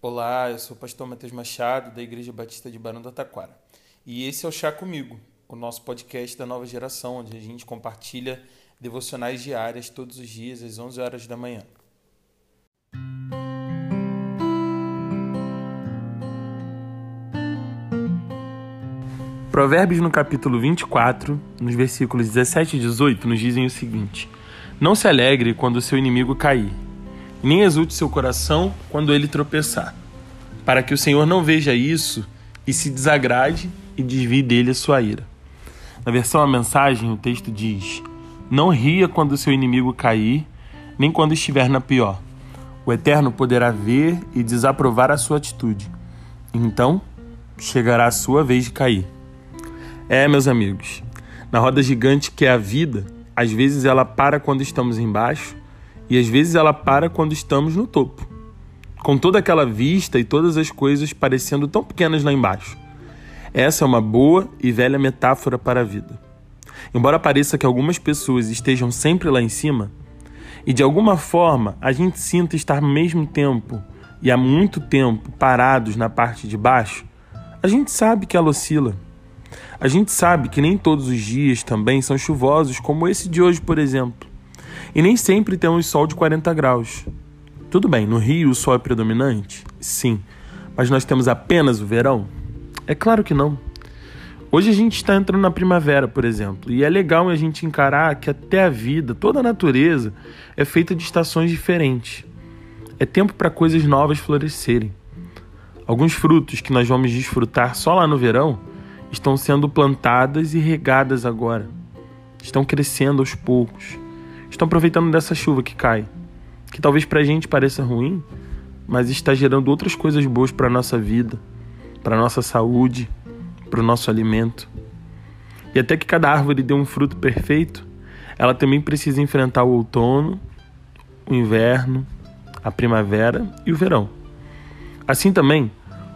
Olá, eu sou o pastor Matheus Machado, da Igreja Batista de Barão do Taquara. E esse é o Chá Comigo, o nosso podcast da nova geração, onde a gente compartilha devocionais diárias todos os dias às 11 horas da manhã. Provérbios no capítulo 24, nos versículos 17 e 18, nos dizem o seguinte: Não se alegre quando o seu inimigo cair, nem exulte seu coração quando ele tropeçar, para que o Senhor não veja isso e se desagrade e desvie dele a sua ira. Na versão a mensagem, o texto diz: Não ria quando seu inimigo cair, nem quando estiver na pior. O Eterno poderá ver e desaprovar a sua atitude. Então chegará a sua vez de cair. É, meus amigos, na roda gigante que é a vida, às vezes ela para quando estamos embaixo e às vezes ela para quando estamos no topo. Com toda aquela vista e todas as coisas parecendo tão pequenas lá embaixo. Essa é uma boa e velha metáfora para a vida. Embora pareça que algumas pessoas estejam sempre lá em cima, e de alguma forma a gente sinta estar ao mesmo tempo e há muito tempo parados na parte de baixo, a gente sabe que ela oscila. A gente sabe que nem todos os dias também são chuvosos, como esse de hoje, por exemplo. E nem sempre temos sol de 40 graus. Tudo bem, no Rio o sol é predominante? Sim. Mas nós temos apenas o verão? É claro que não. Hoje a gente está entrando na primavera, por exemplo, e é legal a gente encarar que até a vida, toda a natureza, é feita de estações diferentes. É tempo para coisas novas florescerem. Alguns frutos que nós vamos desfrutar só lá no verão estão sendo plantadas e regadas agora. Estão crescendo aos poucos. Estão aproveitando dessa chuva que cai, que talvez para a gente pareça ruim, mas está gerando outras coisas boas para a nossa vida, para a nossa saúde, para o nosso alimento. E até que cada árvore dê um fruto perfeito, ela também precisa enfrentar o outono, o inverno, a primavera e o verão. Assim também,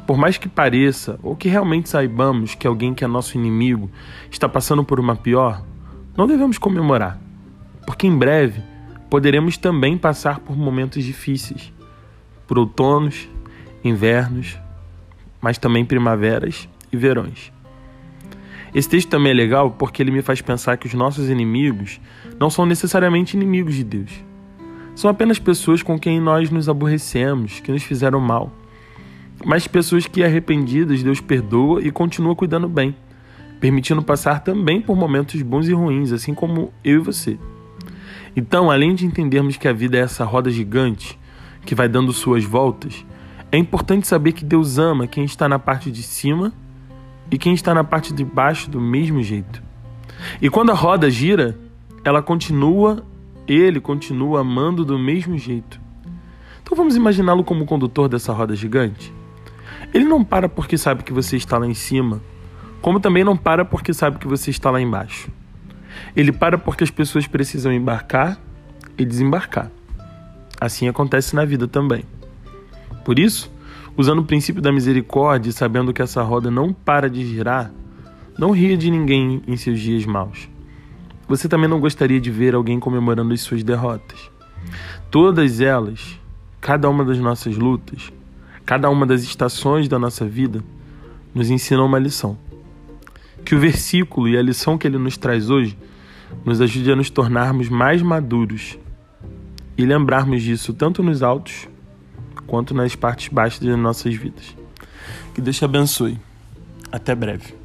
por mais que pareça ou que realmente saibamos que alguém que é nosso inimigo está passando por uma pior, não devemos comemorar, porque em breve poderemos também passar por momentos difíceis, por outonos, invernos, mas também primaveras e verões. Esse texto também é legal porque ele me faz pensar que os nossos inimigos não são necessariamente inimigos de Deus. São apenas pessoas com quem nós nos aborrecemos, que nos fizeram mal mas pessoas que arrependidas Deus perdoa e continua cuidando bem, permitindo passar também por momentos bons e ruins, assim como eu e você. Então, além de entendermos que a vida é essa roda gigante que vai dando suas voltas, é importante saber que Deus ama quem está na parte de cima e quem está na parte de baixo do mesmo jeito. E quando a roda gira, ela continua, ele continua amando do mesmo jeito. Então vamos imaginá-lo como condutor dessa roda gigante? Ele não para porque sabe que você está lá em cima, como também não para porque sabe que você está lá embaixo. Ele para porque as pessoas precisam embarcar e desembarcar. Assim acontece na vida também. Por isso, usando o princípio da misericórdia e sabendo que essa roda não para de girar, não ria de ninguém em seus dias maus. Você também não gostaria de ver alguém comemorando as suas derrotas. Todas elas, cada uma das nossas lutas, cada uma das estações da nossa vida nos ensina uma lição. Que o versículo e a lição que ele nos traz hoje nos ajude a nos tornarmos mais maduros e lembrarmos disso tanto nos altos quanto nas partes baixas das nossas vidas. Que Deus te abençoe. Até breve.